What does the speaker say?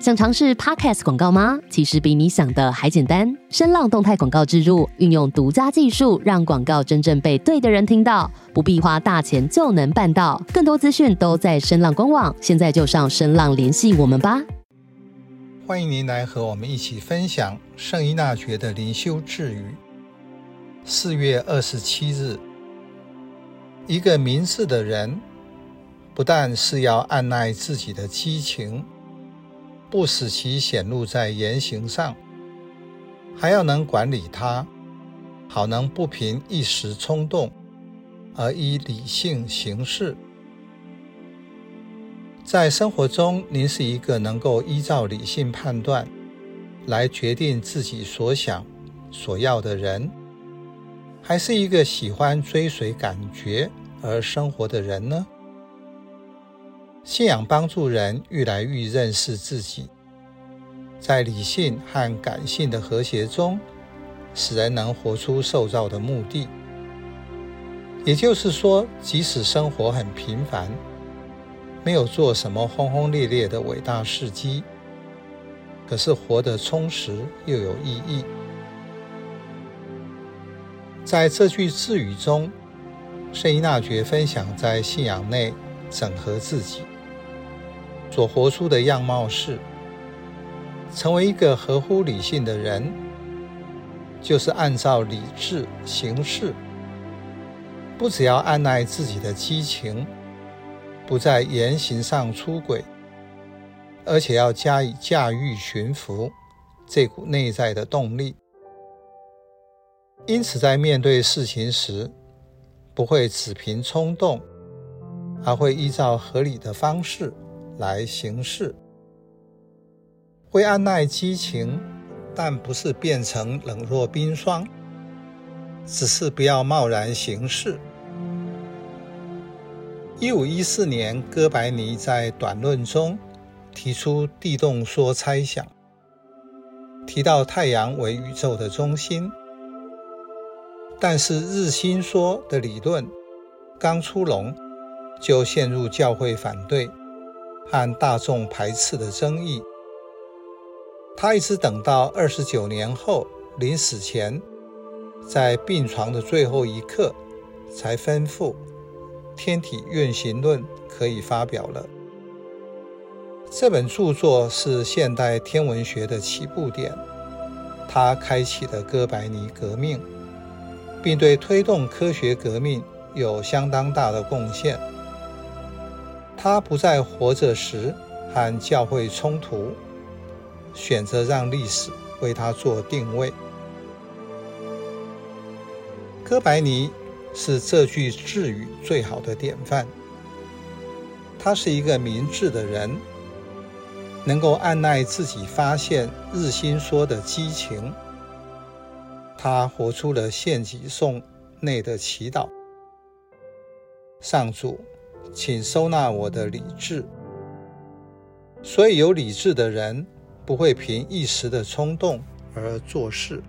想尝试 Podcast 广告吗？其实比你想的还简单。声浪动态广告植入，运用独家技术，让广告真正被对的人听到，不必花大钱就能办到。更多资讯都在声浪官网，现在就上声浪联系我们吧。欢迎您来和我们一起分享圣依纳爵的灵修智语。四月二十七日，一个明智的人，不但是要按捺自己的激情。不使其显露在言行上，还要能管理它，好能不凭一时冲动，而依理性行事。在生活中，您是一个能够依照理性判断来决定自己所想、所要的人，还是一个喜欢追随感觉而生活的人呢？信仰帮助人愈来愈认识自己，在理性和感性的和谐中，使人能活出受造的目的。也就是说，即使生活很平凡，没有做什么轰轰烈烈的伟大事迹，可是活得充实又有意义。在这句智语中，圣依纳爵分享在信仰内整合自己。所活出的样貌是，成为一个合乎理性的人，就是按照理智行事，不只要按捺自己的激情，不在言行上出轨，而且要加以驾驭驯服这股内在的动力。因此，在面对事情时，不会只凭冲动，而会依照合理的方式。来行事，会按捺激情，但不是变成冷若冰霜，只是不要贸然行事。一五一四年，哥白尼在短论中提出地动说猜想，提到太阳为宇宙的中心，但是日心说的理论刚出笼，就陷入教会反对。和大众排斥的争议，他一直等到二十九年后临死前，在病床的最后一刻，才吩咐《天体运行论》可以发表了。这本著作是现代天文学的起步点，它开启了哥白尼革命，并对推动科学革命有相当大的贡献。他不在活着时和教会冲突，选择让历史为他做定位。哥白尼是这句智语最好的典范。他是一个明智的人，能够按捺自己发现日心说的激情。他活出了献祭颂内的祈祷：上主。请收纳我的理智，所以有理智的人不会凭一时的冲动而做事。